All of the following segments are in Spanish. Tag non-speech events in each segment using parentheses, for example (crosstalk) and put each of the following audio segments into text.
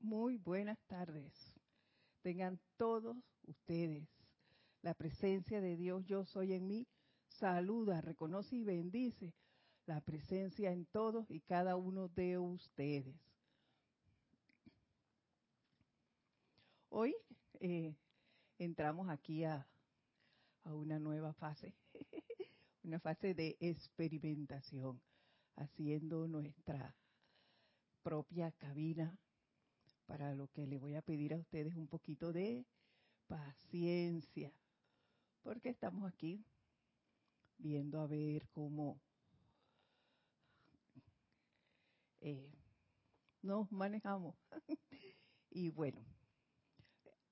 Muy buenas tardes. Tengan todos ustedes la presencia de Dios, yo soy en mí, saluda, reconoce y bendice la presencia en todos y cada uno de ustedes. Hoy eh, entramos aquí a, a una nueva fase, (laughs) una fase de experimentación, haciendo nuestra propia cabina para lo que le voy a pedir a ustedes un poquito de paciencia, porque estamos aquí viendo a ver cómo eh, nos manejamos. (laughs) y bueno,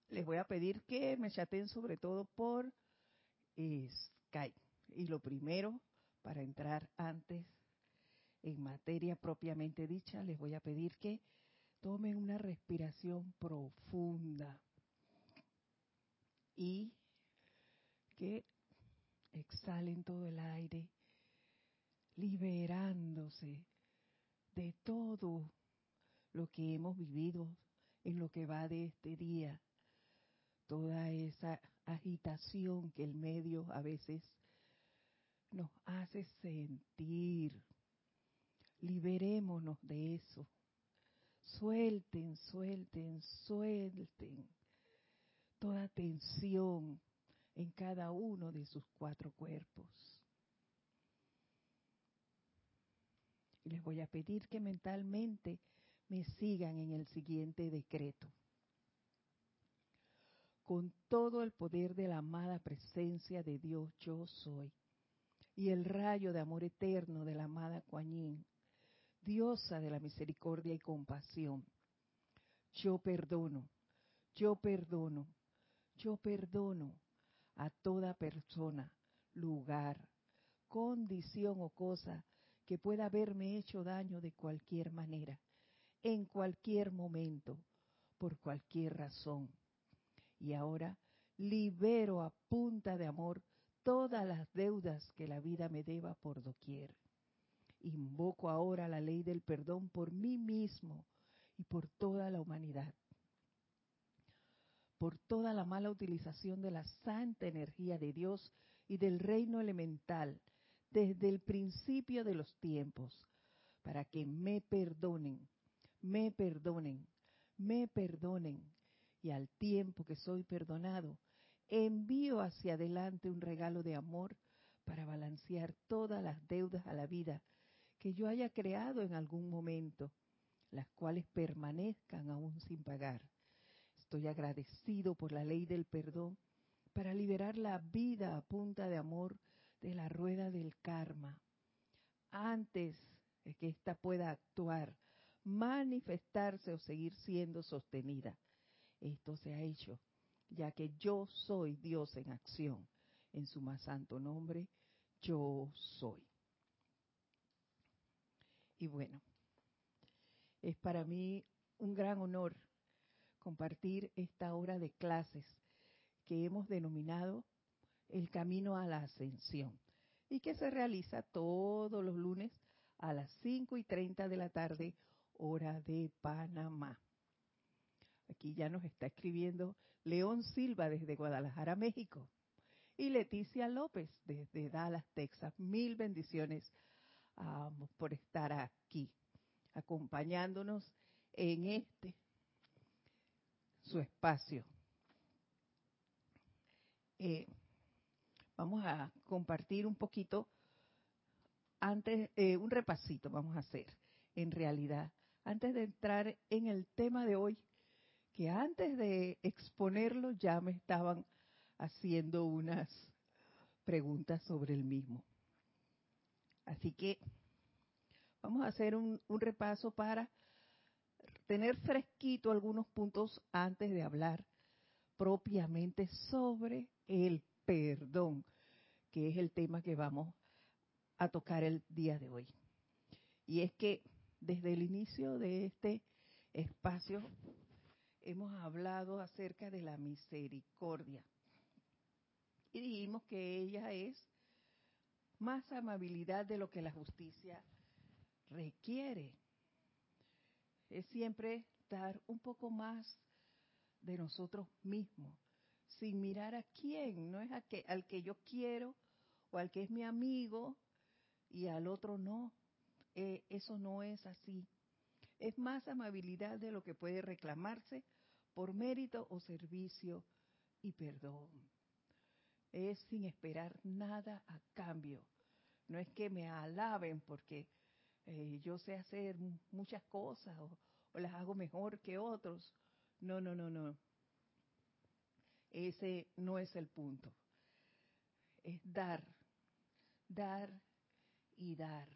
les voy a pedir que me chaten sobre todo por eh, Skype. Y lo primero, para entrar antes en materia propiamente dicha, les voy a pedir que tomen una respiración profunda y que exhalen todo el aire, liberándose de todo lo que hemos vivido en lo que va de este día, toda esa agitación que el medio a veces nos hace sentir liberémonos de eso. Suelten, suelten, suelten toda tensión en cada uno de sus cuatro cuerpos. Y les voy a pedir que mentalmente me sigan en el siguiente decreto. Con todo el poder de la amada presencia de Dios yo soy y el rayo de amor eterno de la amada Kuan diosa de la misericordia y compasión. Yo perdono, yo perdono, yo perdono a toda persona, lugar, condición o cosa que pueda haberme hecho daño de cualquier manera, en cualquier momento, por cualquier razón. Y ahora libero a punta de amor todas las deudas que la vida me deba por doquier. Invoco ahora la ley del perdón por mí mismo y por toda la humanidad. Por toda la mala utilización de la santa energía de Dios y del reino elemental desde el principio de los tiempos, para que me perdonen, me perdonen, me perdonen, y al tiempo que soy perdonado, envío hacia adelante un regalo de amor para balancear todas las deudas a la vida que yo haya creado en algún momento, las cuales permanezcan aún sin pagar. Estoy agradecido por la ley del perdón para liberar la vida a punta de amor de la rueda del karma. Antes de que ésta pueda actuar, manifestarse o seguir siendo sostenida. Esto se ha hecho, ya que yo soy Dios en acción. En su más santo nombre, yo soy. Y bueno, es para mí un gran honor compartir esta hora de clases que hemos denominado el camino a la ascensión y que se realiza todos los lunes a las 5 y 30 de la tarde, hora de Panamá. Aquí ya nos está escribiendo León Silva desde Guadalajara, México. Y Leticia López desde Dallas, Texas. Mil bendiciones por estar aquí, acompañándonos en este, su espacio. Eh, vamos a compartir un poquito, antes, eh, un repasito vamos a hacer, en realidad, antes de entrar en el tema de hoy, que antes de exponerlo ya me estaban haciendo unas preguntas sobre el mismo. Así que vamos a hacer un, repaso para tener fresquito algunos puntos antes de hablar propiamente sobre el perdón, que es el tema que vamos a tocar el día de hoy. Y es que desde el inicio de este espacio hemos hablado acerca de la misericordia. Y dijimos que ella es más amabilidad de lo que la justicia requiere. es siempre dar un poco más de nosotros mismos, sin mirar a quién, no es a que, al que yo quiero o al que es mi amigo y al otro no. Eh, eso no es así. Es más amabilidad de lo que puede reclamarse por mérito o servicio y perdón. Es sin esperar nada a cambio. No es que me alaben porque eh, yo sé hacer muchas cosas o, o las hago mejor que otros. No, no, no, no. Ese no es el punto. Es dar, dar y dar.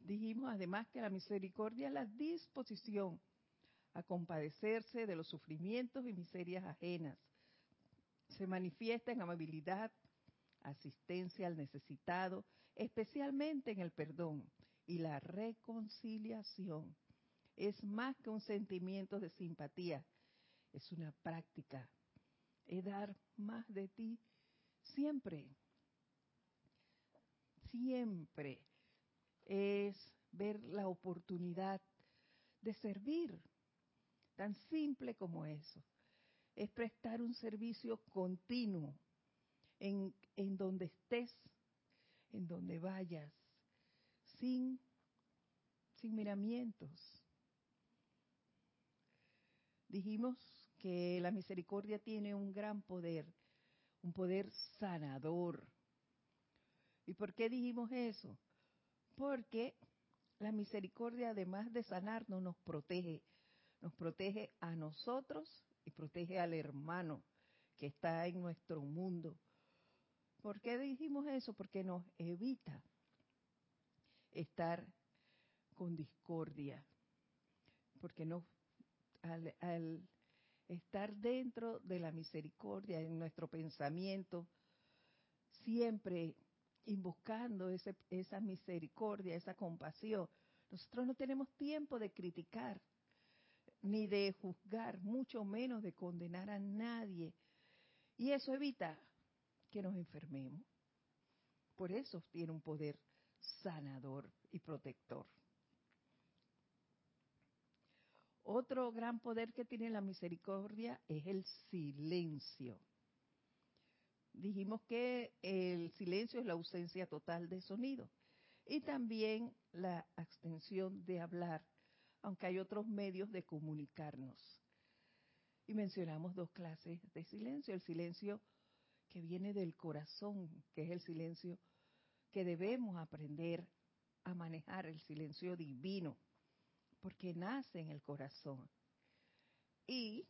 Dijimos además que la misericordia es la disposición a compadecerse de los sufrimientos y miserias ajenas. Se manifiesta en amabilidad, asistencia al necesitado, especialmente en el perdón y la reconciliación. Es más que un sentimiento de simpatía, es una práctica. Es dar más de ti siempre. Siempre es ver la oportunidad de servir Tan simple como eso. Es prestar un servicio continuo en, en donde estés, en donde vayas, sin, sin miramientos. Dijimos que la misericordia tiene un gran poder, un poder sanador. ¿Y por qué dijimos eso? Porque la misericordia, además de sanarnos, nos protege nos protege a nosotros y protege al hermano que está en nuestro mundo. ¿Por qué dijimos eso? Porque nos evita estar con discordia. Porque no, al, al estar dentro de la misericordia en nuestro pensamiento, siempre invocando ese, esa misericordia, esa compasión, nosotros no tenemos tiempo de criticar ni de juzgar, mucho menos de condenar a nadie. Y eso evita que nos enfermemos. Por eso tiene un poder sanador y protector. Otro gran poder que tiene la misericordia es el silencio. Dijimos que el silencio es la ausencia total de sonido y también la abstención de hablar aunque hay otros medios de comunicarnos. Y mencionamos dos clases de silencio, el silencio que viene del corazón, que es el silencio que debemos aprender a manejar, el silencio divino, porque nace en el corazón. Y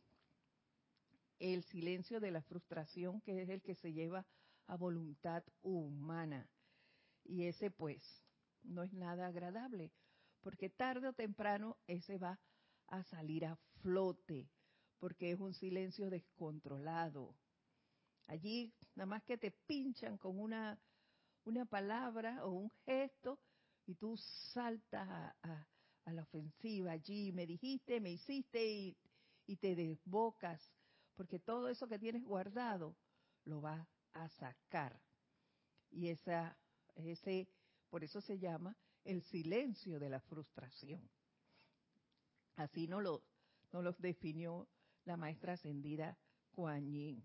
el silencio de la frustración, que es el que se lleva a voluntad humana. Y ese pues no es nada agradable, porque tarde o temprano ese va a salir a flote, porque es un silencio descontrolado. Allí nada más que te pinchan con una, una palabra o un gesto y tú saltas a, la ofensiva allí, me dijiste, me hiciste y, te desbocas, porque todo eso que tienes guardado lo va a sacar. Y esa, ese, por eso se llama el silencio de la frustración. Así no lo, no los definió la maestra ascendida Kuan Yin.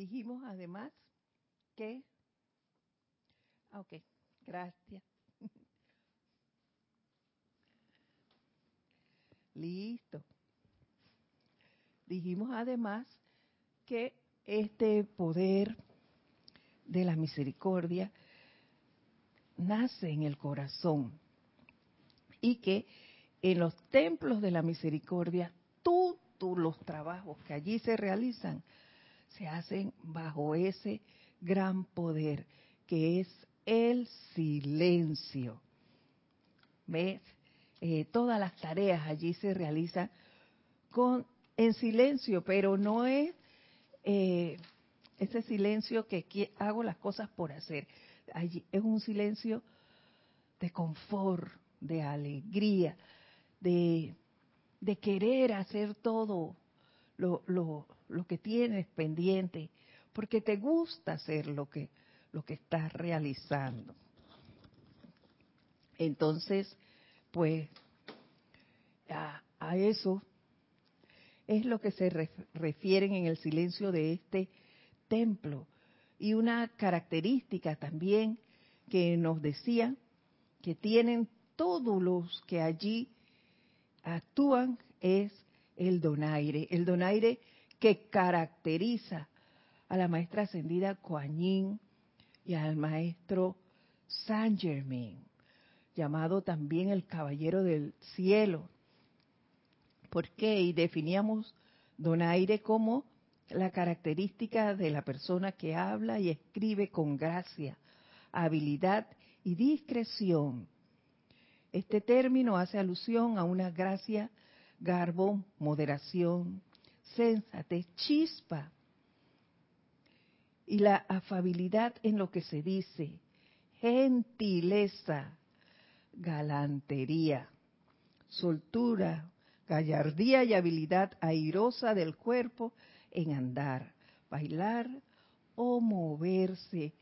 Dijimos además que, ah, ok, gracias. (laughs) Listo. Dijimos además que este poder de la misericordia nace en el corazón y que en los templos de la misericordia todos los trabajos que allí se realizan se hacen bajo ese gran poder que es el silencio. ¿Ves? Eh, todas las tareas allí se realizan con en silencio, pero no es eh, ese silencio que hago las cosas por hacer, es un silencio de confort, de alegría, de, de querer hacer todo lo, lo, lo, que tienes pendiente, porque te gusta hacer lo que, lo que estás realizando. Entonces, pues, a, eso es lo que se refieren en el silencio de este templo. Y una característica también que nos decía que tienen todos los que allí actúan es el donaire, el donaire que caracteriza a la maestra ascendida Kuan y al maestro Saint Germain, llamado también el caballero del cielo. ¿Por qué? Y definíamos donaire como la característica de la persona que habla y escribe con gracia, habilidad y discreción. Este término hace alusión a una gracia, garbo, moderación, sensatez, chispa y la afabilidad en lo que se dice, gentileza, galantería, soltura, gallardía y habilidad airosa del cuerpo en andar, bailar o moverse.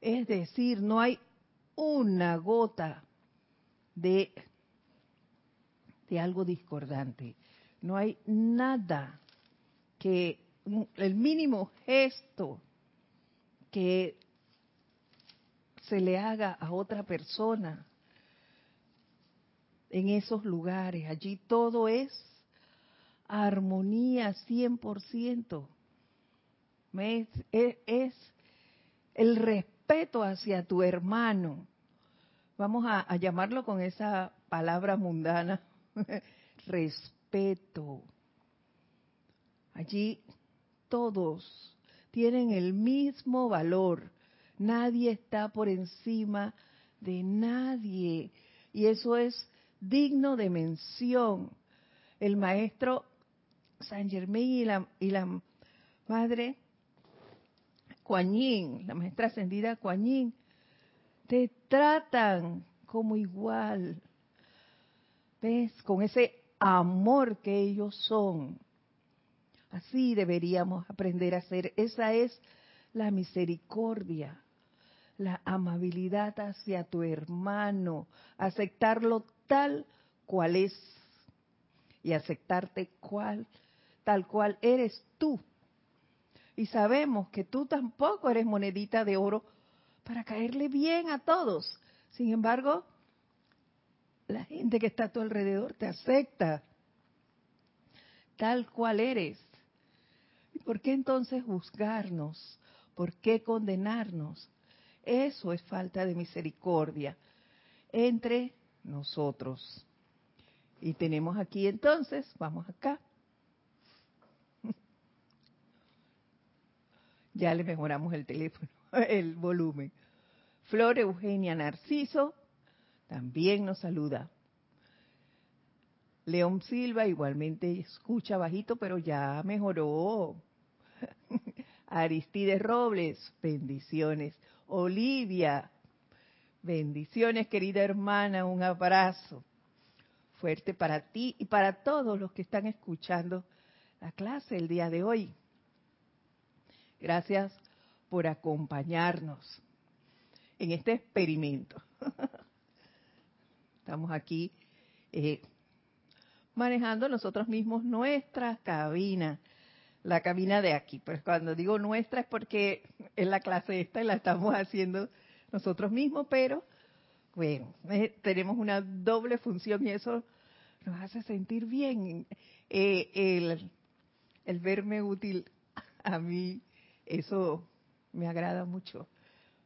Es decir, no hay una gota de, de algo discordante. No hay nada que el mínimo gesto que se le haga a otra persona en esos lugares. Allí todo es armonía 100%. Es, es, es el respeto hacia tu hermano. Vamos a, a llamarlo con esa palabra mundana, (laughs) respeto. Allí todos tienen el mismo valor. Nadie está por encima de nadie. Y eso es digno de mención. El maestro San Germain y la, madre Kuan la maestra ascendida Kuan te tratan como igual. ¿Ves? Con ese amor que ellos son. Así deberíamos aprender a hacer. Esa es la misericordia, la amabilidad hacia tu hermano, aceptarlo tal cual es y aceptarte cual, tal cual eres tú y sabemos que tú tampoco eres monedita de oro para caerle bien a todos. Sin embargo, la gente que está a tu alrededor te acepta tal cual eres. ¿Y por qué entonces juzgarnos? ¿Por qué condenarnos? Eso es falta de misericordia entre nosotros. Y tenemos aquí entonces, vamos acá, (laughs) Ya le mejoramos el teléfono, (laughs) el volumen. Flor Eugenia Narciso también nos saluda. León Silva igualmente escucha bajito, pero ya mejoró. (laughs) Aristides Robles, bendiciones. Olivia, bendiciones querida hermana, un abrazo fuerte para ti y para todos los que están escuchando la clase el día de hoy. Gracias por acompañarnos en este experimento. (laughs) Estamos aquí eh, manejando nosotros mismos nuestra cabina, la cabina de aquí. Pues cuando digo nuestra es porque es la clase esta y la estamos haciendo nosotros mismos, pero bueno, eh, tenemos una doble función y eso nos hace sentir bien. Eh, el, verme útil a mí eso me agrada mucho,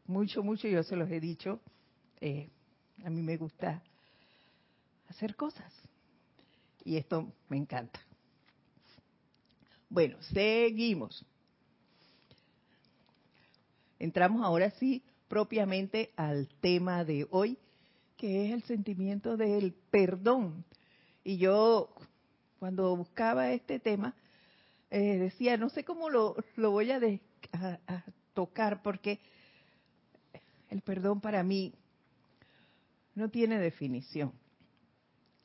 mucho, mucho. Yo se los he dicho. Eh, a mí me gusta hacer cosas. Y esto me encanta. Bueno, seguimos. Entramos ahora sí propiamente al tema de hoy, que es el sentimiento del perdón. Y yo, cuando buscaba este tema, eh, decía, no sé cómo lo, lo voy a, a, tocar porque el perdón para mí no tiene definición.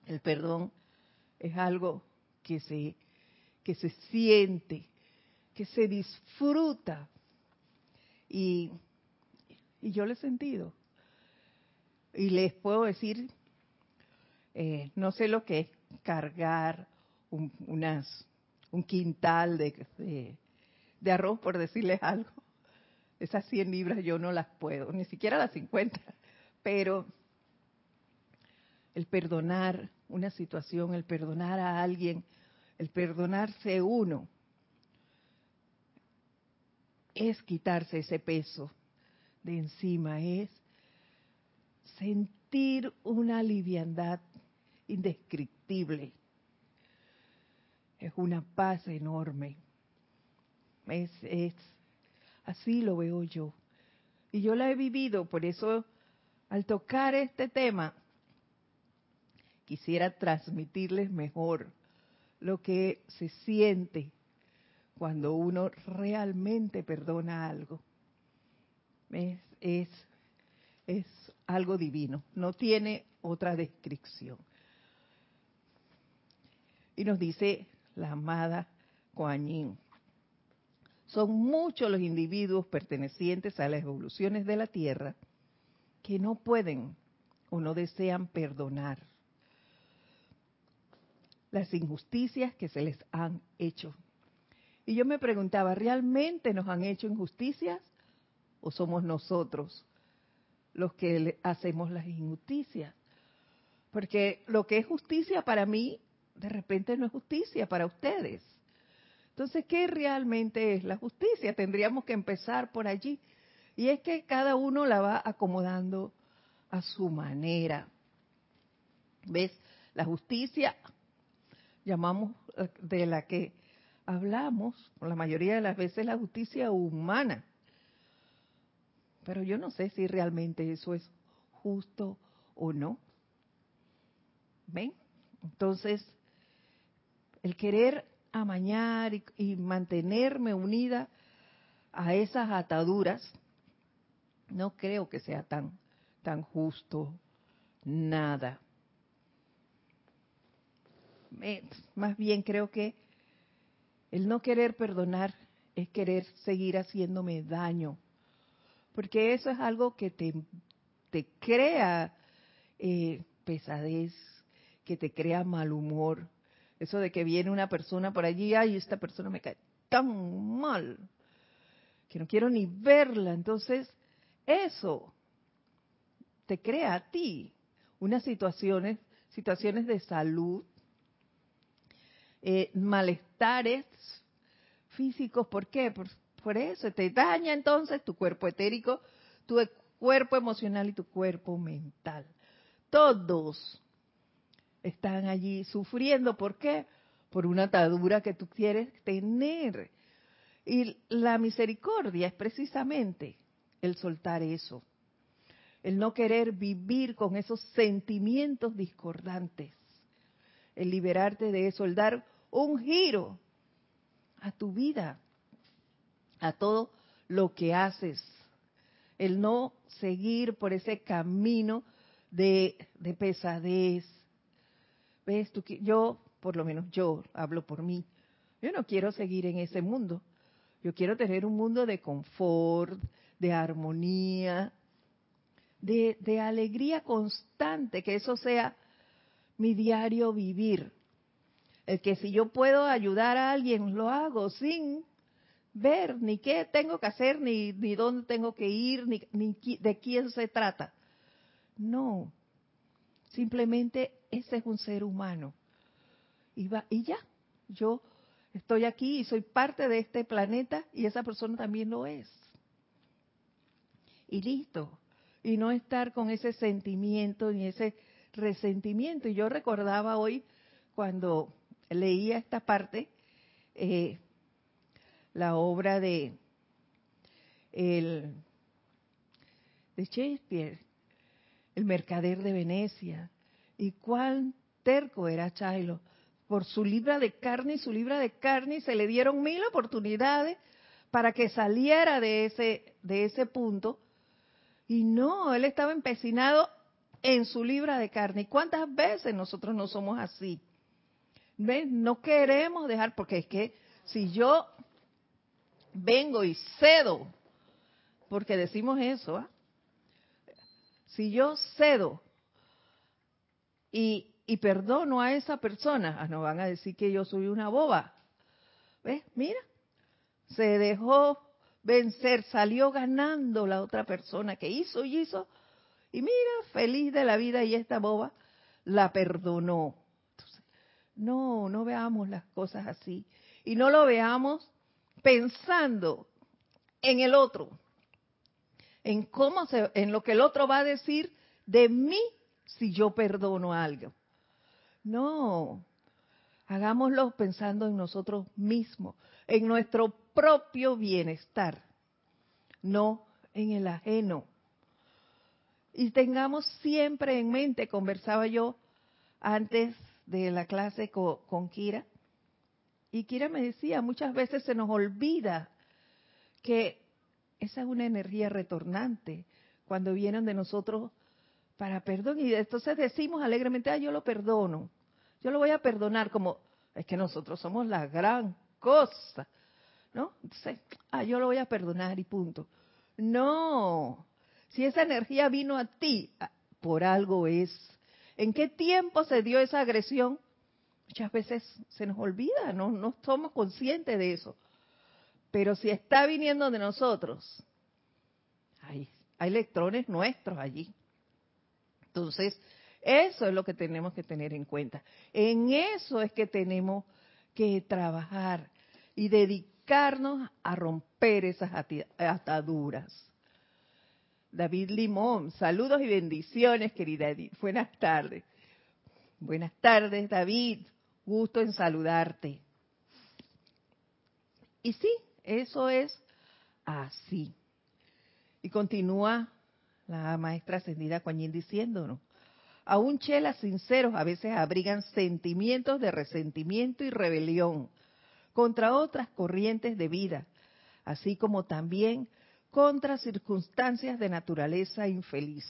El perdón es algo que se, que se siente, que se disfruta. Y, y yo lo he sentido. y les puedo decir, eh, no sé lo que es cargar un, unas, un quintal de, de, arroz, por decirles algo. Esas 100 libras yo no las puedo, ni siquiera las 50. Pero el perdonar una situación, el perdonar a alguien, el perdonarse uno, es quitarse ese peso de encima, es sentir una liviandad indescriptible. Es una paz enorme. Es, así lo veo yo. Y yo la he vivido, por eso al tocar este tema, quisiera transmitirles mejor lo que se siente cuando uno realmente perdona algo. Es, es, algo divino, no tiene otra descripción. Y nos dice la amada Kuan Son muchos los individuos pertenecientes a las evoluciones de la Tierra que no pueden o no desean perdonar las injusticias que se les han hecho. Y yo me preguntaba, ¿realmente nos han hecho injusticias o somos nosotros los que hacemos las injusticias? Porque lo que es justicia para mí de repente no es justicia para ustedes. Entonces, ¿qué realmente es la justicia? Tendríamos que empezar por allí. Y es que cada uno la va acomodando a su manera. ¿Ves? La justicia, llamamos de la que hablamos, la mayoría de las veces, la justicia humana. Pero yo no sé si realmente eso es justo o no. ¿Ven? Entonces, el querer amañar y, mantenerme unida a esas ataduras, no creo que sea tan, tan justo nada. Más bien creo que el no querer perdonar es querer seguir haciéndome daño, porque eso es algo que te, te crea eh, pesadez, que te crea mal humor, eso de que viene una persona por allí, ay, esta persona me cae tan mal, que no quiero ni verla. Entonces, eso te crea a ti unas situaciones, situaciones de salud, eh, malestares físicos. ¿Por qué? Por, eso te daña entonces tu cuerpo etérico, tu cuerpo emocional y tu cuerpo mental. Todos están allí sufriendo. ¿Por qué? Por una atadura que tú quieres tener. Y la misericordia es precisamente el soltar eso, el no querer vivir con esos sentimientos discordantes, el liberarte de eso, el dar un giro a tu vida, a todo lo que haces, el no seguir por ese camino de, de pesadez, ves tú yo por lo menos yo hablo por mí. Yo no quiero seguir en ese mundo. Yo quiero tener un mundo de confort de armonía de, alegría constante que eso sea mi diario vivir que si yo puedo ayudar a alguien lo hago sin ver ni qué tengo que hacer ni, ni dónde tengo que ir ni, ni de quién se trata no simplemente ese es un ser humano. Y, va, y ya, yo estoy aquí y soy parte de este planeta y esa persona también lo es. Y listo. Y no estar con ese sentimiento ni ese resentimiento. Y yo recordaba hoy cuando leía esta parte, eh, la obra de, el, de Shakespeare, El mercader de Venecia, y cuán terco era Chilo. Por su libra de carne y su libra de carne se le dieron mil oportunidades para que saliera de ese, de ese punto. Y no, él estaba empecinado en su libra de carne. ¿Y cuántas veces nosotros no somos así? ¿Ven? No queremos dejar, porque es que si yo vengo y cedo, porque decimos eso, ¿ah? Si yo cedo y, y perdono a esa persona, ah, no van a decir que yo soy una boba. ¿Ves? Mira, se dejó vencer, salió ganando la otra persona que hizo y hizo. Y mira, feliz de la vida y esta boba la perdonó. No, no veamos las cosas así. Y no lo veamos pensando en el otro, en cómo se, en lo que el otro va a decir de mí si yo perdono algo. No, hagámoslo pensando en nosotros mismos, en nuestro propio bienestar, no en el ajeno. Y tengamos siempre en mente, conversaba yo antes de la clase con, con Kira, y Kira me decía, muchas veces se nos olvida que esa es una energía retornante cuando vienen de nosotros para perdón y entonces decimos alegremente, ah, yo lo perdono, yo lo voy a perdonar como es que nosotros somos la gran cosa, ¿no? Entonces, ah, yo lo voy a perdonar y punto. No, si esa energía vino a ti, ah, por algo es. ¿En qué tiempo se dio esa agresión? Muchas veces se nos olvida, no, no somos conscientes de eso. Pero si está viniendo de nosotros, hay, hay electrones nuestros allí. Entonces, eso es lo que tenemos que tener en cuenta. En eso es que tenemos que trabajar y dedicarnos a romper esas ataduras. David Limón, saludos y bendiciones, querida Edith. Buenas tardes. Buenas tardes, David. Gusto en saludarte. Y sí, eso es así. Y continúa la maestra ascendida Kuan diciéndonos, aún chelas sinceros a veces abrigan sentimientos de resentimiento y rebelión contra otras corrientes de vida, así como también contra circunstancias de naturaleza infeliz.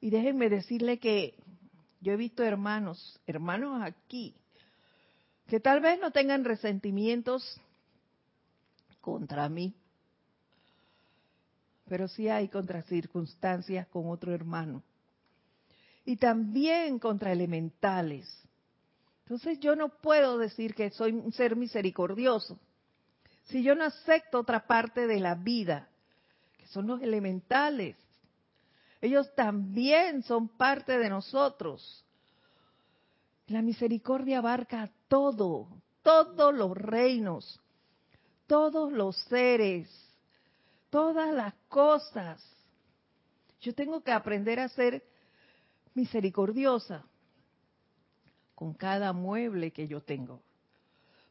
Y déjenme decirle que yo he visto hermanos, hermanos aquí, que tal vez no tengan resentimientos contra mí, pero sí hay contra circunstancias con otro hermano. Y también contra elementales. Entonces yo no puedo decir que soy un ser misericordioso si yo no acepto otra parte de la vida, que son los elementales. Ellos también son parte de nosotros. La misericordia abarca todo, todos los reinos, todos los seres, todas las cosas. Yo tengo que aprender a ser misericordiosa con cada mueble que yo tengo.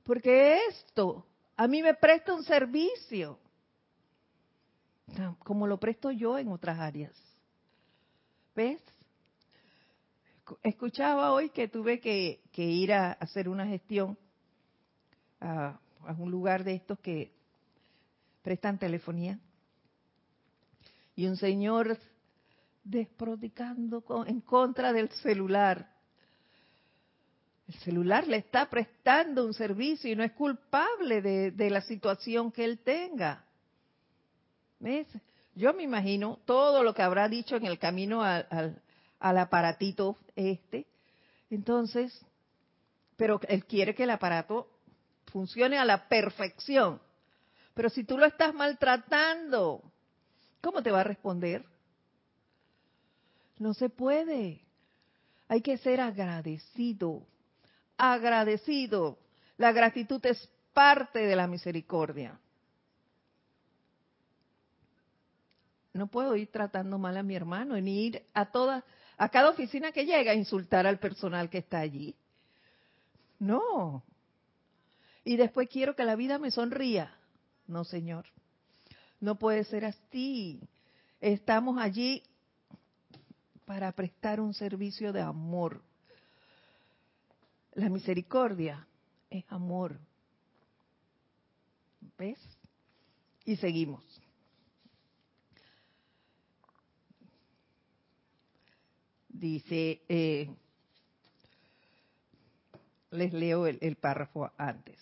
Porque esto a mí me presta un servicio, como lo presto yo en otras áreas. ¿Ves? Escuchaba hoy que tuve que, ir a hacer una gestión a, un lugar de estos que prestan telefonía. Y un señor desprodicando en contra del celular. El celular le está prestando un servicio y no es culpable de, la situación que él tenga. Yo me imagino todo lo que habrá dicho en el camino al, aparatito este. Entonces, pero él quiere que el aparato funcione a la perfección. Pero si tú lo estás maltratando, ¿cómo te va a responder? No se puede. Hay que ser agradecido. Agradecido. La gratitud es parte de la misericordia. no puedo ir tratando mal a mi hermano, ni ir a toda, a cada oficina que llega a insultar al personal que está allí. No. Y después quiero que la vida me sonría. No, señor. No puede ser así. Estamos allí para prestar un servicio de amor. La misericordia es amor. ¿Ves? Y seguimos. dice, eh, les leo el, párrafo antes.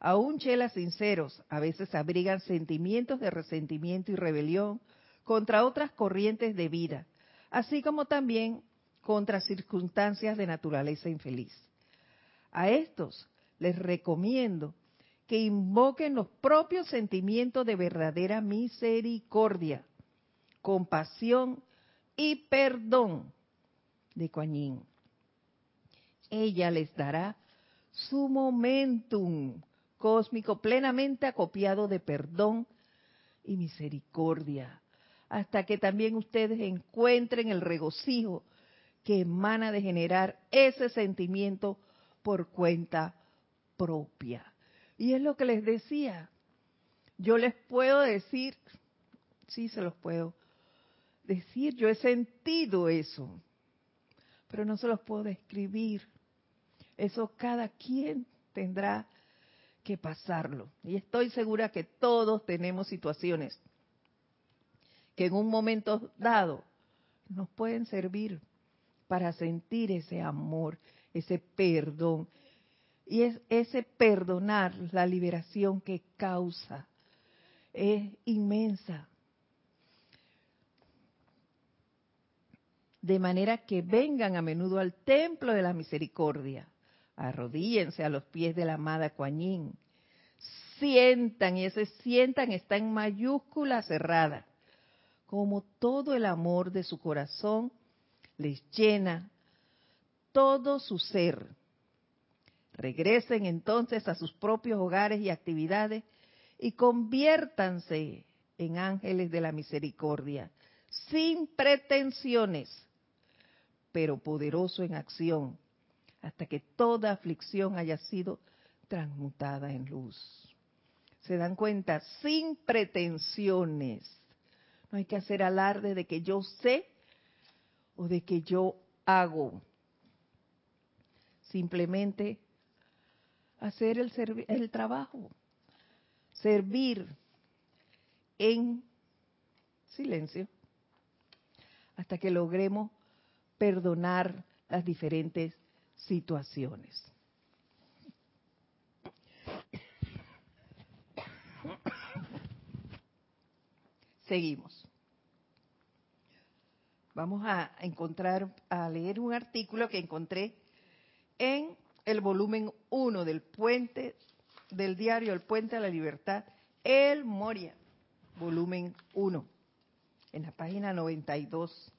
Aún chelas sinceros a veces abrigan sentimientos de resentimiento y rebelión contra otras corrientes de vida, así como también contra circunstancias de naturaleza infeliz. A estos les recomiendo que invoquen los propios sentimientos de verdadera misericordia, compasión y perdón de Kuan Ella les dará su momentum cósmico plenamente acopiado de perdón y misericordia, hasta que también ustedes encuentren el regocijo que emana de generar ese sentimiento por cuenta propia. Y es lo que les decía. Yo les puedo decir, sí se los puedo decir, yo he sentido eso, pero no se los puedo describir. Eso cada quien tendrá que pasarlo. Y estoy segura que todos tenemos situaciones que en un momento dado nos pueden servir para sentir ese amor, ese perdón. Y es ese perdonar la liberación que causa. Es inmensa. De manera que vengan a menudo al templo de la misericordia. Arrodíllense a los pies de la amada Kuan Sientan, y ese sientan está en mayúscula cerrada. Como todo el amor de su corazón les llena todo su ser. Regresen entonces a sus propios hogares y actividades y conviértanse en ángeles de la misericordia, sin pretensiones, pero poderoso en acción, hasta que toda aflicción haya sido transmutada en luz. ¿Se dan cuenta? Sin pretensiones. No hay que hacer alarde de que yo sé o de que yo hago. Simplemente hacer el, el trabajo, servir en silencio hasta que logremos perdonar las diferentes situaciones. Seguimos. Vamos a encontrar, a leer un artículo que encontré en el volumen 1 del puente, del diario El Puente a la Libertad, El Moria, volumen 1, en la página 92.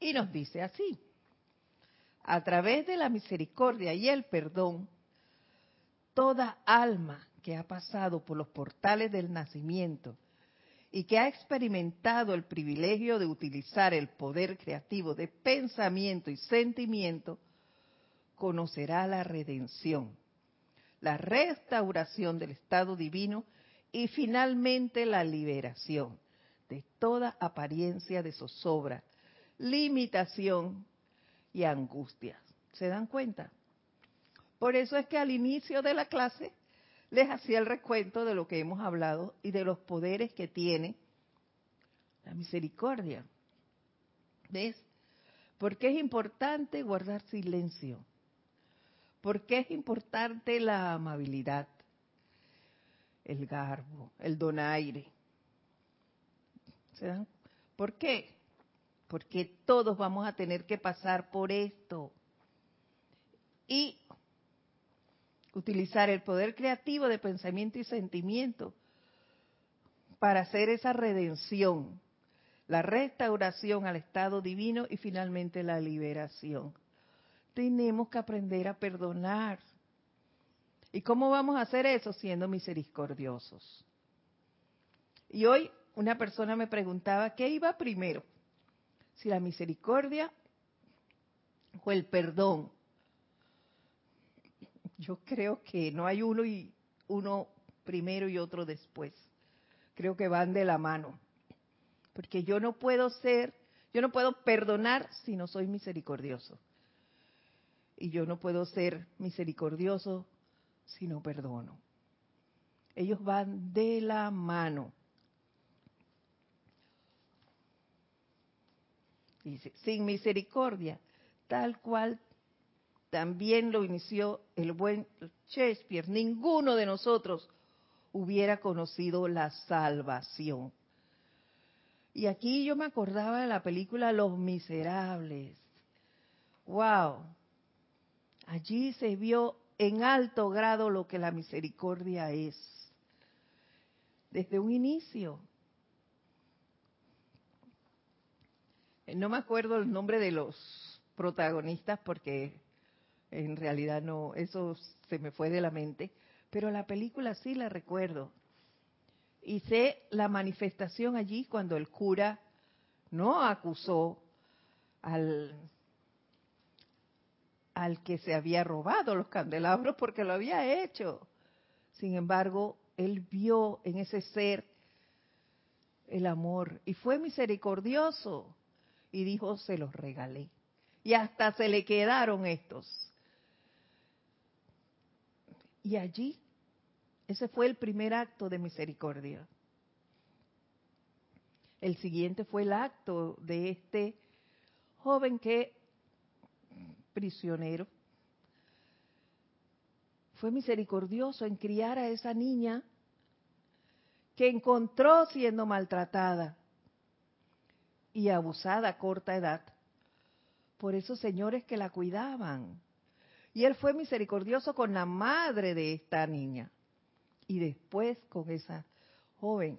Y nos dice así, a través de la misericordia y el perdón, toda alma que ha pasado por los portales del nacimiento y que ha experimentado el privilegio de utilizar el poder creativo de pensamiento y sentimiento, conocerá la redención, la restauración del estado divino y finalmente la liberación de toda apariencia de zozobra, limitación y angustia. ¿Se dan cuenta? Por eso es que al inicio de la clase les hacía el recuento de lo que hemos hablado y de los poderes que tiene la misericordia. ¿Ves? Porque es importante guardar silencio. Porque es importante la amabilidad, el garbo, el donaire. ¿Se dan? ¿Por qué? porque todos vamos a tener que pasar por esto. Y utilizar el poder creativo de pensamiento y sentimiento para hacer esa redención, la restauración al estado divino y finalmente la liberación. Tenemos que aprender a perdonar. ¿Y cómo vamos a hacer eso? Siendo misericordiosos. Y hoy una persona me preguntaba, ¿qué iba primero? si la misericordia o el perdón. Yo creo que no hay uno y uno primero y otro después. Creo que van de la mano. Porque yo no puedo ser, yo no puedo perdonar si no soy misericordioso. Y yo no puedo ser misericordioso si no perdono. Ellos van de la mano. dice, sin misericordia, tal cual también lo inició el buen Shakespeare. Ninguno de nosotros hubiera conocido la salvación. Y aquí yo me acordaba de la película Los Miserables. ¡Wow! Allí se vio en alto grado lo que la misericordia es. Desde un inicio. No me acuerdo el nombre de los protagonistas porque en realidad no, eso se me fue de la mente, pero la película sí la recuerdo. Y sé la manifestación allí cuando el cura no acusó al, al que se había robado los candelabros porque lo había hecho. Sin embargo, él vio en ese ser el amor y fue misericordioso y dijo, se los regalé. Y hasta se le quedaron estos. Y allí, ese fue el primer acto de misericordia. El siguiente fue el acto de este joven que, prisionero, fue misericordioso en criar a esa niña que encontró siendo maltratada y abusada a corta edad por esos señores que la cuidaban. Y él fue misericordioso con la madre de esta niña y después con esa joven.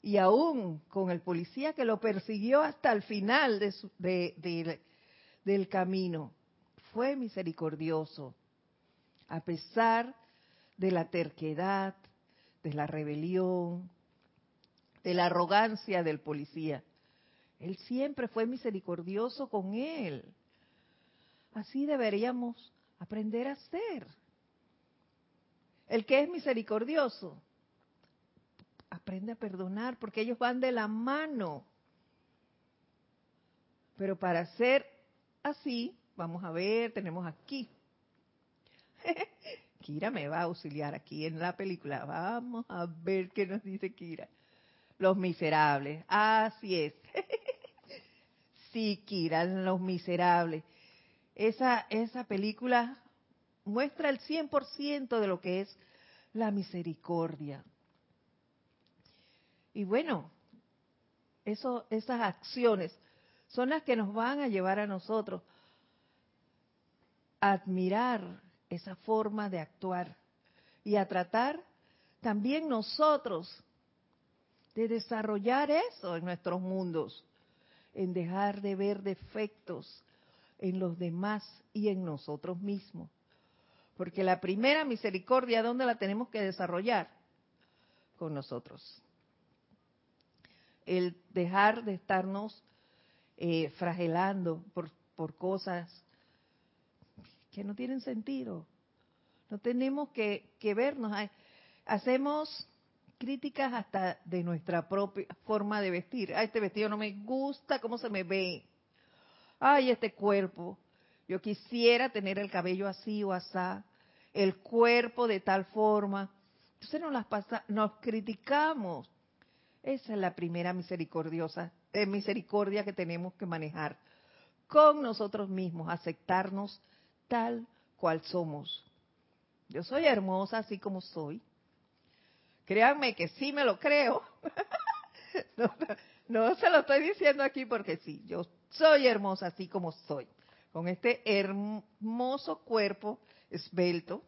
Y aún con el policía que lo persiguió hasta el final de del camino. Fue misericordioso, a pesar de la terquedad, de la rebelión, de la arrogancia del policía. Él siempre fue misericordioso con él. Así deberíamos aprender a ser. El que es misericordioso, aprende a perdonar porque ellos van de la mano. Pero para ser así, vamos a ver, tenemos aquí. (laughs) Kira me va a auxiliar aquí en la película. Vamos a ver qué nos dice Kira. Los miserables. Así es. (laughs) sí, Kira, los miserables esa, esa película muestra el 100% de lo que es la misericordia. Y bueno, esas acciones son las que nos van a llevar a nosotros a admirar esa forma de actuar y a tratar también nosotros de desarrollar eso en nuestros mundos, en dejar de ver defectos, en los demás y en nosotros mismos. Porque la primera misericordia, ¿dónde la tenemos que desarrollar? Con nosotros. El dejar de estarnos eh, fragelando por, por cosas que no tienen sentido. No tenemos que, que vernos. Hacemos críticas hasta de nuestra propia forma de vestir. Ah, este vestido no me gusta, cómo se me ve ay, este cuerpo, yo quisiera tener el cabello así o asá, el cuerpo de tal forma. Entonces nos las pasa, nos criticamos. Esa es la primera misericordiosa, eh, misericordia que tenemos que manejar con nosotros mismos, aceptarnos tal cual somos. Yo soy hermosa así como soy. Créanme que sí me lo creo. (laughs) no, no se lo estoy diciendo aquí porque sí, yo soy hermosa así como soy, con este hermoso cuerpo esbelto.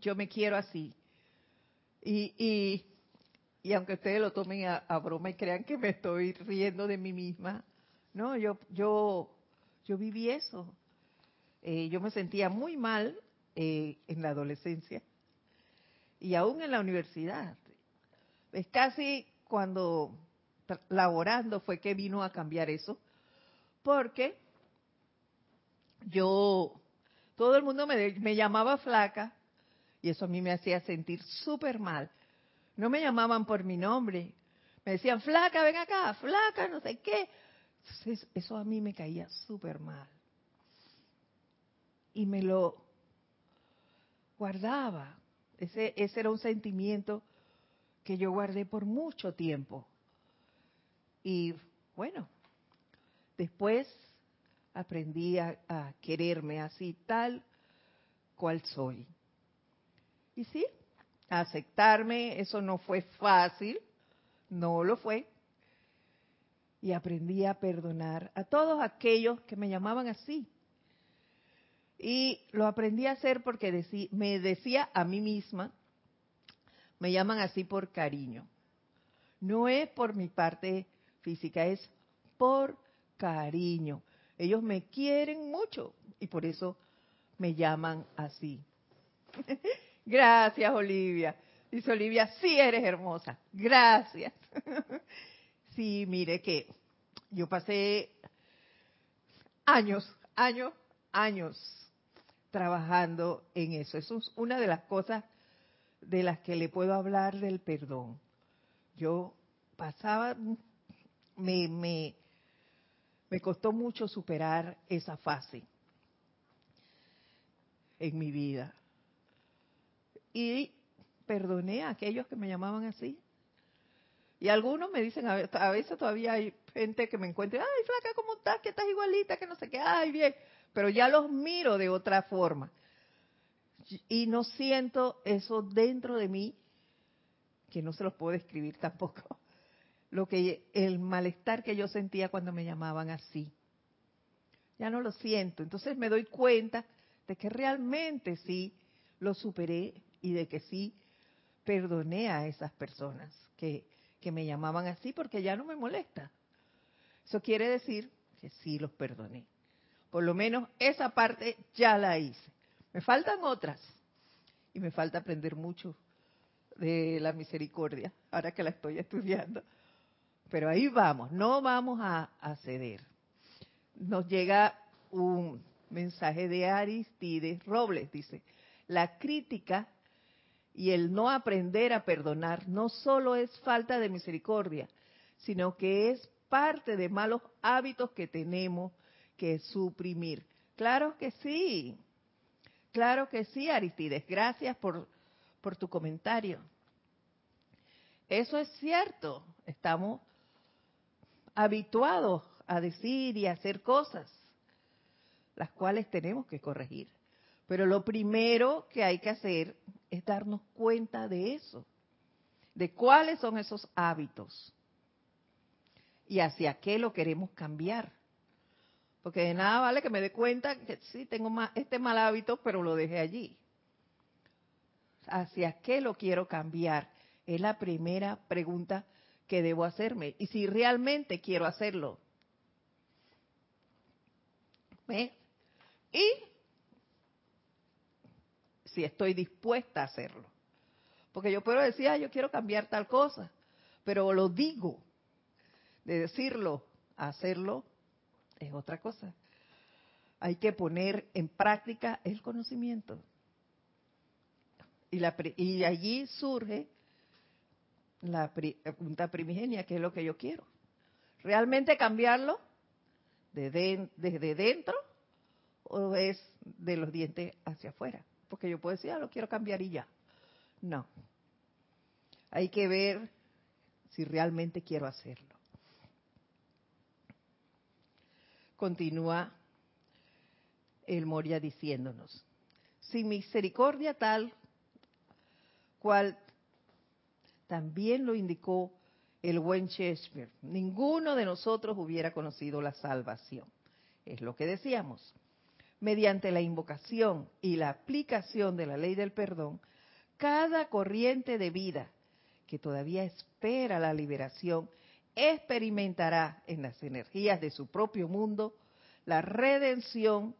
Yo me quiero así. Y, y, y aunque ustedes lo tomen a, broma y crean que me estoy riendo de mí misma, no, yo, yo, yo viví eso. Eh, yo me sentía muy mal eh, en la adolescencia y aún en la universidad. Es casi cuando laborando fue que vino a cambiar eso, porque yo, todo el mundo me, llamaba flaca y eso a mí me hacía sentir súper mal. No me llamaban por mi nombre, me decían, flaca, ven acá, flaca, no sé qué. eso a mí me caía súper mal. Y me lo guardaba. Ese, ese era un sentimiento que yo guardé por mucho tiempo. Y bueno, después aprendí a, quererme así tal cual soy. Y sí, aceptarme, eso no fue fácil, no lo fue. Y aprendí a perdonar a todos aquellos que me llamaban así. Y lo aprendí a hacer porque me decía a mí misma, me llaman así por cariño. No es por mi parte física, es por cariño. Ellos me quieren mucho y por eso me llaman así. (laughs) Gracias, Olivia. Dice Olivia, sí eres hermosa. Gracias. (laughs) sí, mire que yo pasé años, años, años trabajando en eso. Eso es una de las cosas de las que le puedo hablar del perdón. Yo pasaba, me, me, me costó mucho superar esa fase en mi vida. Y perdoné a aquellos que me llamaban así. Y algunos me dicen, a veces todavía hay gente que me encuentra, ay, flaca, ¿cómo estás? Que estás igualita, que no sé qué, ay, bien. Pero ya los miro de otra forma. Y no siento eso dentro de mí, que no se los puedo describir tampoco. Lo que, el malestar que yo sentía cuando me llamaban así. Ya no lo siento. Entonces me doy cuenta de que realmente sí lo superé y de que sí perdoné a esas personas que, que me llamaban así porque ya no me molesta. Eso quiere decir que sí los perdoné. Por lo menos esa parte ya la hice. Me faltan otras y me falta aprender mucho de la misericordia, ahora que la estoy estudiando. Pero ahí vamos, no vamos a, ceder. Nos llega un mensaje de Aristides Robles, dice, la crítica y el no aprender a perdonar no solo es falta de misericordia, sino que es parte de malos hábitos que tenemos que suprimir. Claro que sí, claro que sí, Aristides. Gracias por, por tu comentario. Eso es cierto, estamos habituados a decir y hacer cosas, las cuales tenemos que corregir. Pero lo primero que hay que hacer es darnos cuenta de eso, de cuáles son esos hábitos y hacia qué lo queremos cambiar. Porque de nada vale que me dé cuenta que sí tengo este mal hábito, pero lo dejé allí. ¿Hacia qué lo quiero cambiar? Es la primera pregunta que debo hacerme. Y si realmente quiero hacerlo. ¿Ve? Y si estoy dispuesta a hacerlo. Porque yo puedo decir, ah, yo quiero cambiar tal cosa, pero lo digo. De decirlo hacerlo es otra cosa. Hay que poner en práctica el conocimiento. Y, la, y allí surge la pregunta primigenia, que es lo que yo quiero. ¿Realmente cambiarlo desde dentro o es de los dientes hacia afuera? porque yo puedo decir, ah, lo quiero cambiar y ya. No. Hay que ver si realmente quiero hacerlo. Continúa el Moria diciéndonos, sin misericordia tal cual también lo indicó el buen Shakespeare, ninguno de nosotros hubiera conocido la salvación. Es lo que decíamos. Mediante la invocación y la aplicación de la ley del perdón, cada corriente de vida que todavía espera la liberación experimentará en las energías de su propio mundo la redención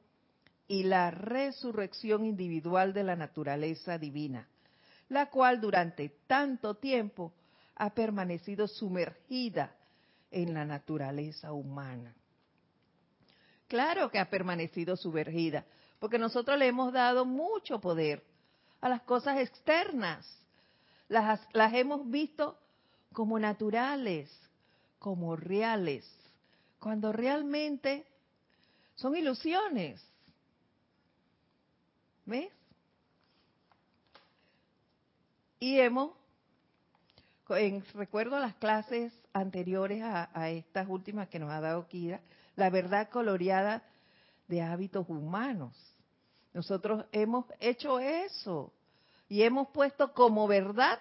y la resurrección individual de la naturaleza divina, la cual durante tanto tiempo ha permanecido sumergida en la naturaleza humana. Claro que ha permanecido sumergida, porque nosotros le hemos dado mucho poder a las cosas externas. Las, las hemos visto como naturales, como reales, cuando realmente son ilusiones. ¿Ves? Y hemos, en, recuerdo las clases anteriores a, a, estas últimas que nos ha dado Kira, la verdad coloreada de hábitos humanos. Nosotros hemos hecho eso y hemos puesto como verdad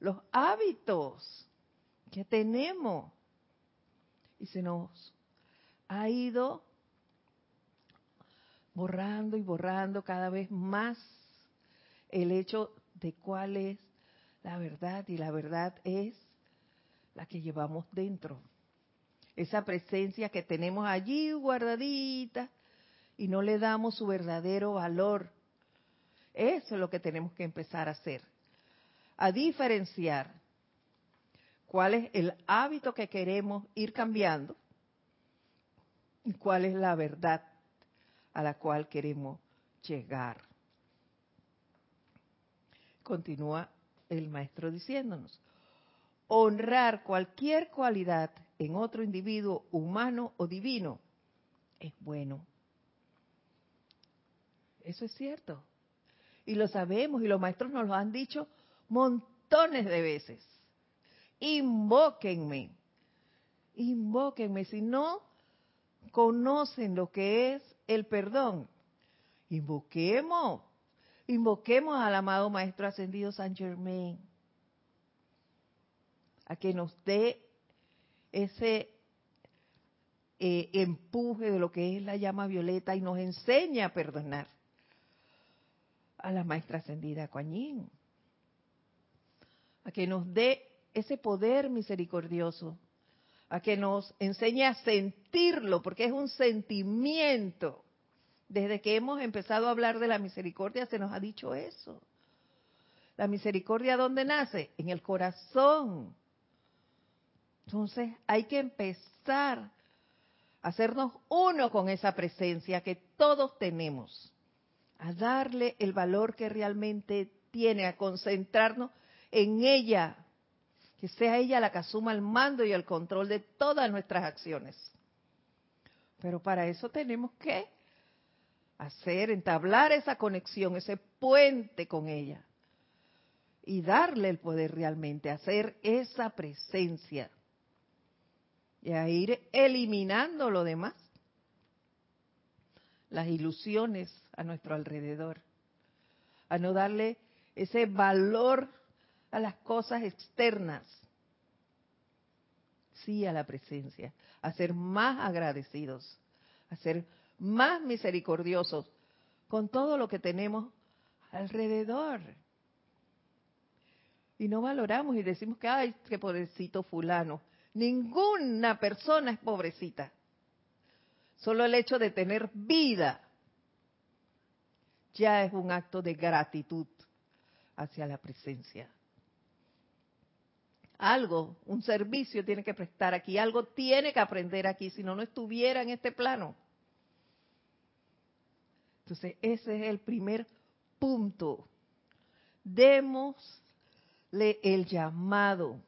los hábitos que tenemos. Y se nos ha ido borrando y borrando cada vez más el hecho de cuál es la verdad y la verdad es la que llevamos dentro. Esa presencia que tenemos allí guardadita y no le damos su verdadero valor. Eso es lo que tenemos que empezar a hacer. A diferenciar cuál es el hábito que queremos ir cambiando y cuál es la verdad a la cual queremos llegar. Continúa el maestro diciéndonos, honrar cualquier cualidad en otro individuo humano o divino es bueno. Eso es cierto. Y lo sabemos y los maestros nos lo han dicho montones de veces. Invóquenme. Invóquenme. Si no conocen lo que es el perdón. Invoquemos, invoquemos al amado Maestro Ascendido San Germain a que nos dé ese eh, empuje de lo que es la llama violeta y nos enseñe a perdonar a la Maestra Ascendida Coañín, a que nos dé ese poder misericordioso a que nos enseñe a sentirlo, porque es un sentimiento. Desde que hemos empezado a hablar de la misericordia se nos ha dicho eso. La misericordia ¿dónde nace? En el corazón. Entonces hay que empezar a hacernos uno con esa presencia que todos tenemos, a darle el valor que realmente tiene, a concentrarnos en ella, que sea ella la que asuma el mando y el control de todas nuestras acciones. Pero para eso tenemos que hacer, entablar esa conexión, ese puente con ella y darle el poder realmente, hacer esa presencia y a ir eliminando lo demás, las ilusiones a nuestro alrededor, a no darle ese valor a las cosas externas, sí a la presencia, a ser más agradecidos, a ser más misericordiosos con todo lo que tenemos alrededor. Y no valoramos y decimos que, ay, qué pobrecito fulano. Ninguna persona es pobrecita. Solo el hecho de tener vida ya es un acto de gratitud hacia la presencia algo, un servicio tiene que prestar aquí, algo tiene que aprender aquí, si no, no estuviera en este plano. Entonces, ese es el primer punto. Démosle el llamado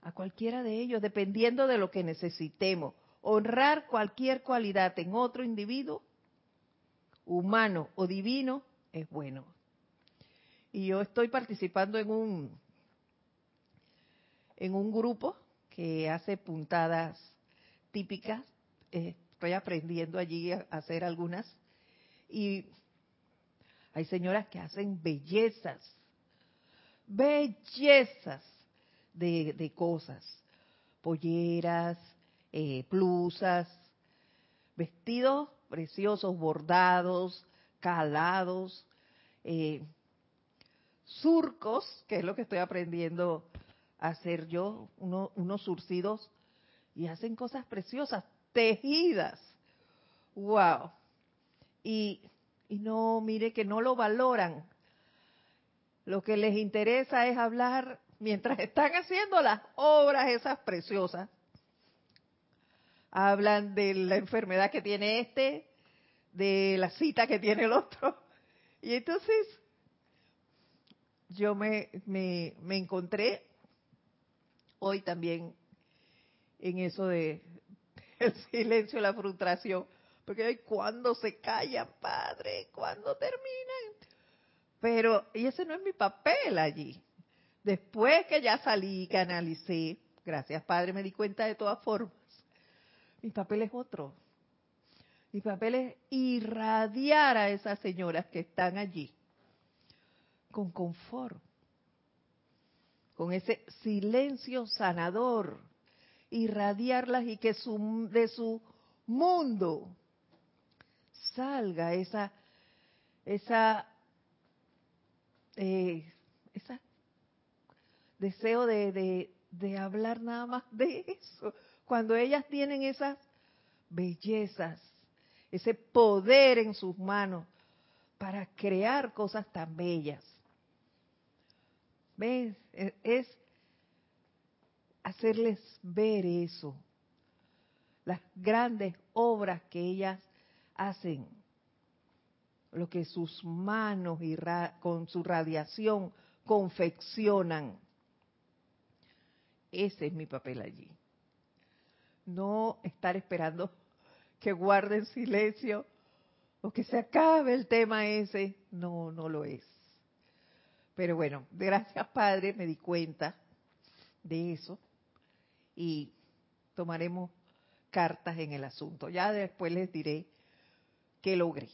a cualquiera de ellos, dependiendo de lo que necesitemos. Honrar cualquier cualidad en otro individuo, humano o divino, es bueno. Y yo estoy participando en un en un grupo que hace puntadas típicas. Eh, estoy aprendiendo allí a hacer algunas. Y hay señoras que hacen bellezas, bellezas de, cosas, polleras, eh, blusas, vestidos preciosos, bordados, calados, eh, surcos, que es lo que estoy aprendiendo hacer yo unos surcidos y hacen cosas preciosas, tejidas. ¡Wow! Y, no, mire que no lo valoran. Lo que les interesa es hablar mientras están haciendo las obras esas preciosas. Hablan de la enfermedad que tiene este, de la cita que tiene el otro. Y entonces yo me, me, me encontré hoy también en eso de (laughs) el silencio, la frustración, porque cuando se callan, padre, cuando terminan. Pero y ese no es mi papel allí. Después que ya salí, que analicé, gracias padre, me di cuenta de todas formas. Mi papel es otro. Mi papel es irradiar a esas señoras que están allí con confort, con ese silencio sanador, irradiarlas y que su, de su mundo salga esa, esa, eh, esa deseo de, de, de hablar nada más de eso. Cuando ellas tienen esas bellezas, ese poder en sus manos para crear cosas tan bellas. ¿Ves? E, es hacerles ver eso, las grandes obras que ellas hacen, lo que sus manos con su radiación confeccionan. Ese es mi papel allí. No estar esperando que guarden silencio o que se acabe el tema ese. No, no lo es. Pero bueno, gracias Padre, me di cuenta de eso y tomaremos cartas en el asunto. Ya después les diré qué logré.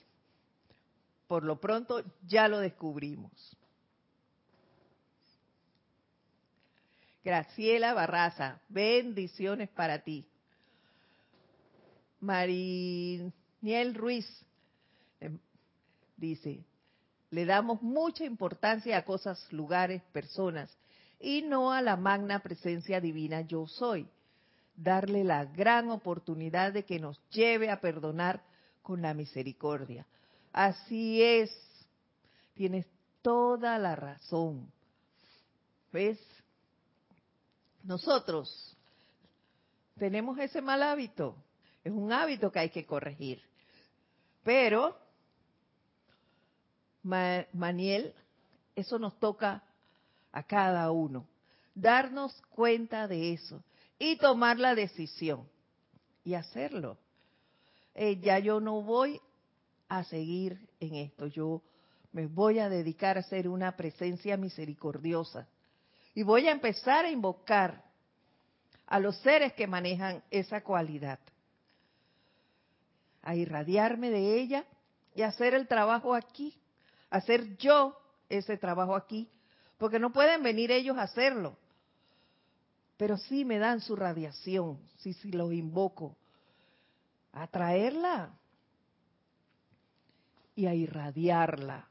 Por lo pronto ya lo descubrimos. Graciela Barraza, bendiciones para ti. Mariniel Ruiz em, dice, le damos mucha importancia a cosas, lugares, personas y no a la magna presencia divina yo soy. Darle la gran oportunidad de que nos lleve a perdonar con la misericordia. Así es. Tienes toda la razón. ¿Ves? Nosotros tenemos ese mal hábito. Es un hábito que hay que corregir. Pero, Maniel, eso nos toca a cada uno. Darnos cuenta de eso y tomar la decisión y hacerlo. Eh, ya yo no voy a seguir en esto, yo me voy a dedicar a ser una presencia misericordiosa. Y voy a empezar a invocar a los seres que manejan esa cualidad, a irradiarme de ella y hacer el trabajo aquí, hacer yo ese trabajo aquí porque no pueden venir ellos a hacerlo. Pero sí me dan su radiación, sí, sí los invoco, a traerla y a irradiarla,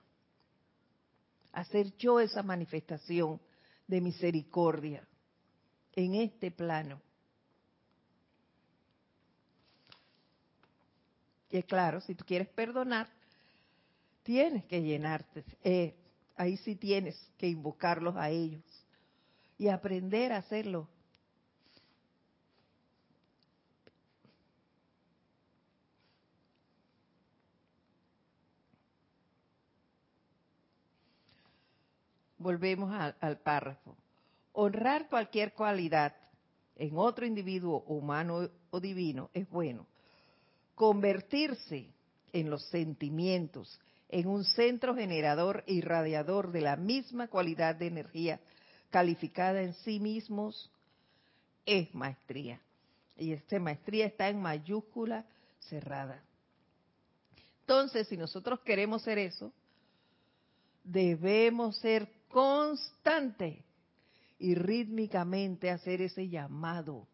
hacer yo esa manifestación de misericordia en este plano. Y es claro, si tú quieres perdonar, tienes que llenarte, eh, ahí sí tienes que invocarlos a ellos y aprender a hacerlo. Volvemos al párrafo. Honrar cualquier cualidad en otro individuo humano o divino es bueno. Convertirse en los sentimientos en un centro generador y radiador de la misma cualidad de energía calificada en sí mismos, es maestría. Y esta maestría está en mayúscula cerrada. Entonces, si nosotros queremos ser eso, debemos ser constantes y rítmicamente hacer ese llamado.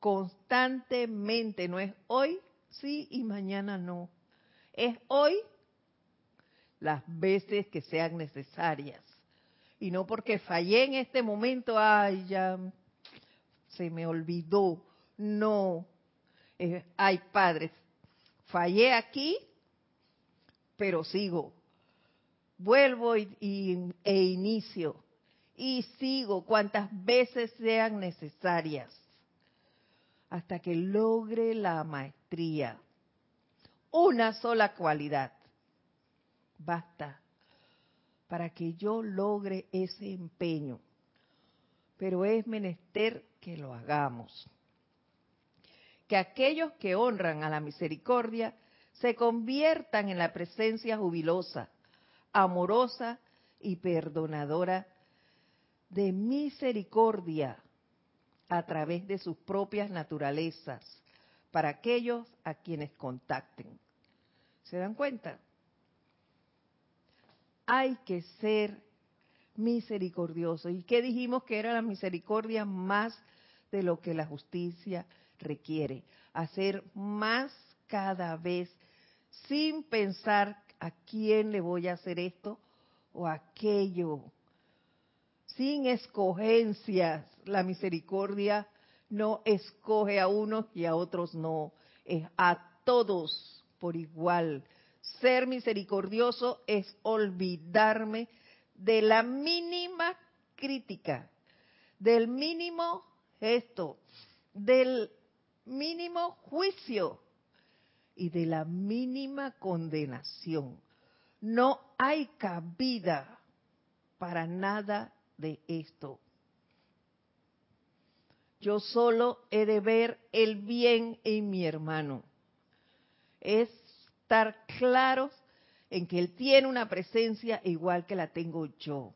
Constantemente, no es hoy sí y mañana no. Es hoy las veces que sean necesarias. Y no porque fallé en este momento, ay, ya se me olvidó. No. Eh, ay, padres, fallé aquí, pero sigo. Vuelvo e inicio. Y sigo cuantas veces sean necesarias. Hasta que logre la maestría. Una sola cualidad basta para que yo logre ese empeño. Pero es menester que lo hagamos. Que aquellos que honran a la misericordia se conviertan en la presencia jubilosa, amorosa y perdonadora de misericordia a través de sus propias naturalezas para aquellos a quienes contacten. ¿Se dan cuenta? hay que ser misericordioso. ¿Y qué dijimos que era la misericordia más de lo que la justicia requiere? Hacer más cada vez sin pensar a quién le voy a hacer esto o aquello. Sin escogencias, la misericordia no escoge a unos y a otros no, es a todos por igual. Ser misericordioso es olvidarme de la mínima crítica, del mínimo gesto, del mínimo juicio y de la mínima condenación. No hay cabida para nada de esto. Yo solo he de ver el bien en mi hermano. Es estar claros en que Él tiene una presencia igual que la tengo yo.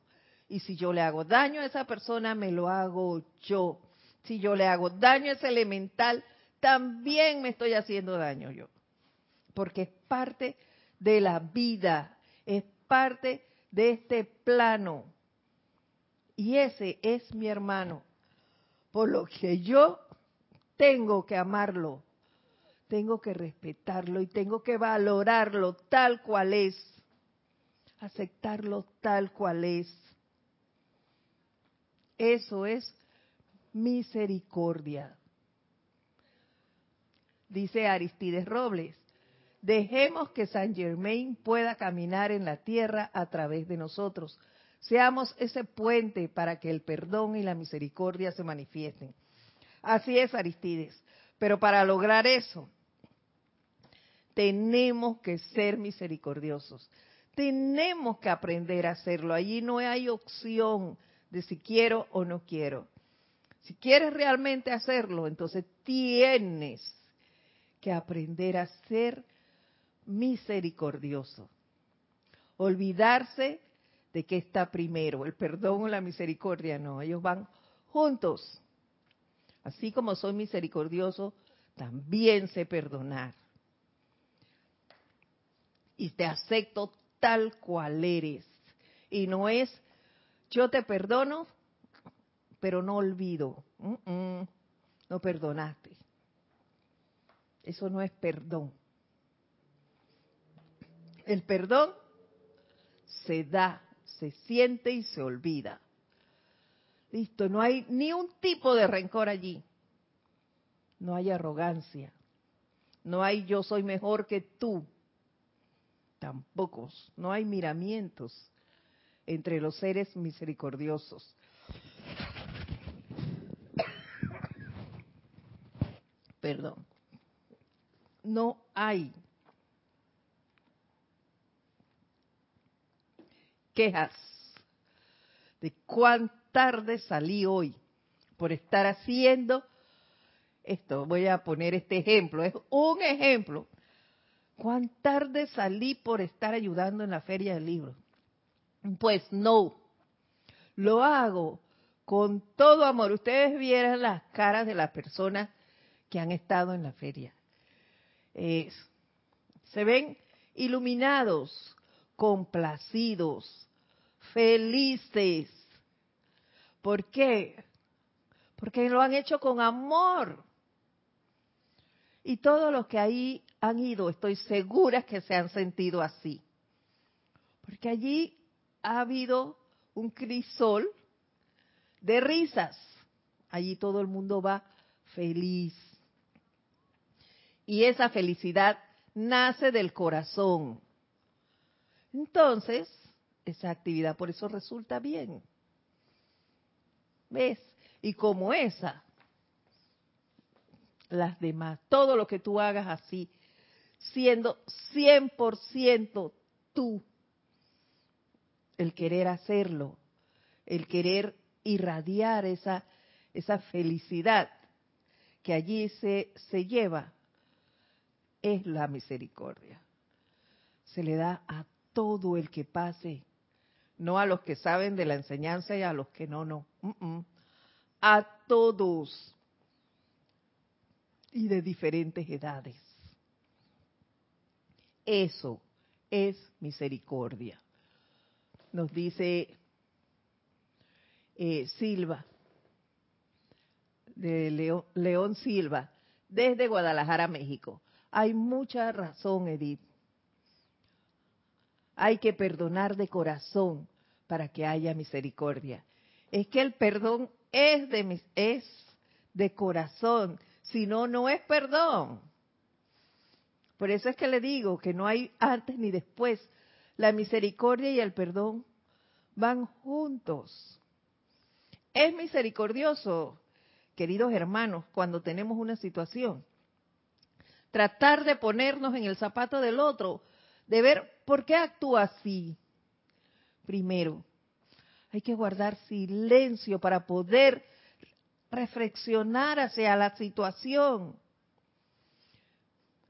Y si yo le hago daño a esa persona, me lo hago yo. Si yo le hago daño a ese elemental, también me estoy haciendo daño yo. Porque es parte de la vida, es parte de este plano. Y ese es mi hermano. Por lo que yo tengo que amarlo, tengo que respetarlo y tengo que valorarlo tal cual es, aceptarlo tal cual es. Eso es misericordia. Dice Aristides Robles, dejemos que San Germain pueda caminar en la tierra a través de nosotros. Seamos ese puente para que el perdón y la misericordia se manifiesten. Así es, Aristides. Pero para lograr eso, tenemos que ser misericordiosos. Tenemos que aprender a hacerlo. Allí no hay opción de si quiero o no quiero. Si quieres realmente hacerlo, entonces tienes que aprender a ser misericordioso. Olvidarse de que está primero, el perdón o la misericordia, no, ellos van juntos. Así como soy misericordioso, también sé perdonar y te acepto tal cual eres. Y no es, yo te perdono, pero no olvido. no perdonaste. Eso no es perdón. El perdón se da, se siente y se olvida. Listo, no hay ni un tipo de rencor allí. No hay arrogancia. No hay yo soy mejor que tú tampoco, no hay miramientos entre los seres misericordiosos. (coughs) Perdón. No hay quejas de cuán tarde salí hoy por estar haciendo esto. Voy a poner este ejemplo, es un ejemplo ¿Cuán tarde salí por estar ayudando en la feria del libro? Pues no, lo hago con todo amor. Ustedes vieran las caras de las personas que han estado en la feria. se ven iluminados, complacidos, felices. ¿Por qué? Porque lo han hecho con amor. Y todos los que ahí han ido, estoy segura que se han sentido así. Porque allí ha habido un crisol de risas. Allí todo el mundo va feliz. Y esa felicidad nace del corazón. Entonces, esa actividad por eso resulta bien. ¿Ves? Y como esa, las demás. Todo lo que tú hagas así, siendo 100% tú, el querer hacerlo, el querer irradiar esa, esa felicidad que allí se, se lleva, es la misericordia. Se le da a todo el que pase, no a los que saben de la enseñanza y a los que no, no. A todos y de diferentes edades. Eso es misericordia. Nos dice eh, Silva, de León, León Silva, desde Guadalajara, México. Hay mucha razón, Edith. Hay que perdonar de corazón para que haya misericordia. Es que el perdón es de, es de corazón, si no, no es perdón. Por eso es que le digo que no hay antes ni después. La misericordia y el perdón van juntos. Es misericordioso, queridos hermanos, cuando tenemos una situación. Tratar de ponernos en el zapato del otro, de ver por qué actúa así. Primero, hay que guardar silencio para poder reflexionar hacia la situación,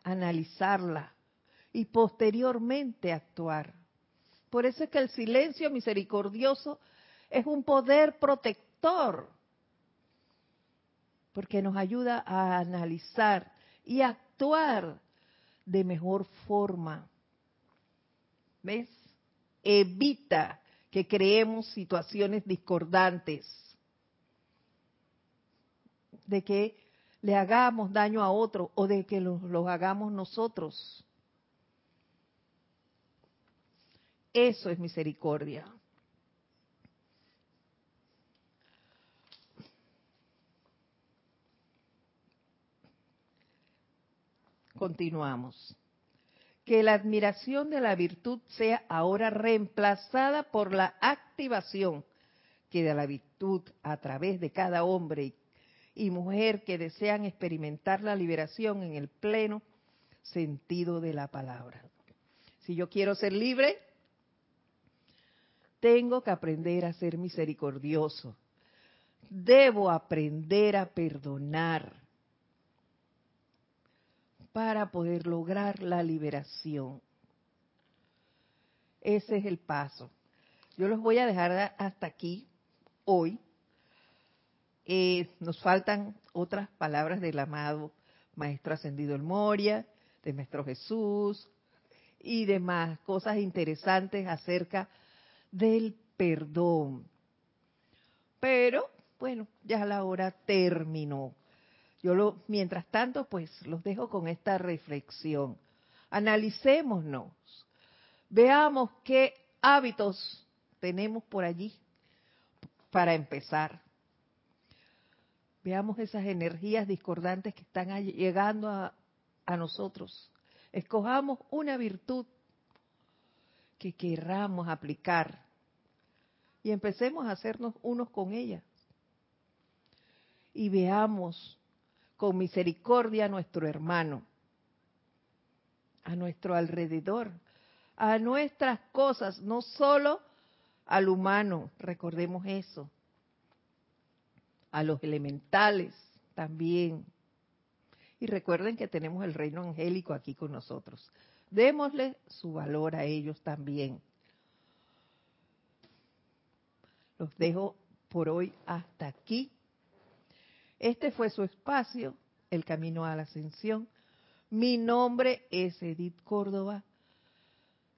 analizarla y posteriormente actuar. Por eso es que el silencio misericordioso es un poder protector, porque nos ayuda a analizar y actuar de mejor forma. ¿Ves? Evita que creemos situaciones discordantes, de que le hagamos daño a otro o de que los lo hagamos nosotros. Eso es misericordia. Continuamos. Que la admiración de la virtud sea ahora reemplazada por la activación que de la virtud a través de cada hombre y mujer que desean experimentar la liberación en el pleno sentido de la palabra. Si yo quiero ser libre, tengo que aprender a ser misericordioso. Debo aprender a perdonar para poder lograr la liberación. Ese es el paso. Yo los voy a dejar hasta aquí hoy. Eh, nos faltan otras palabras del amado Maestro Ascendido El Moria, de Maestro Jesús y demás cosas interesantes acerca del perdón. Pero, bueno, ya la hora terminó. Yo lo, mientras tanto, pues los dejo con esta reflexión. Analicémonos. Veamos qué hábitos tenemos por allí para empezar. Veamos esas energías discordantes que están llegando a, a nosotros. Escojamos una virtud que querramos aplicar y empecemos a hacernos unos con ella. Y veamos con misericordia a nuestro hermano, a nuestro alrededor, a nuestras cosas, no solo al humano, recordemos eso, a los elementales también. Y recuerden que tenemos el reino angélico aquí con nosotros. Démosle su valor a ellos también. Los dejo por hoy hasta aquí. Este fue su espacio, El Camino a la Ascensión. Mi nombre es Edith Córdoba.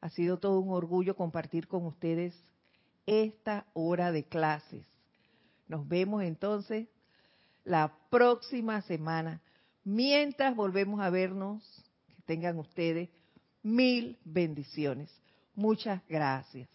Ha sido todo un orgullo compartir con ustedes esta hora de clases. Nos vemos entonces la próxima semana. Mientras volvemos a vernos, que tengan ustedes mil bendiciones. Muchas gracias.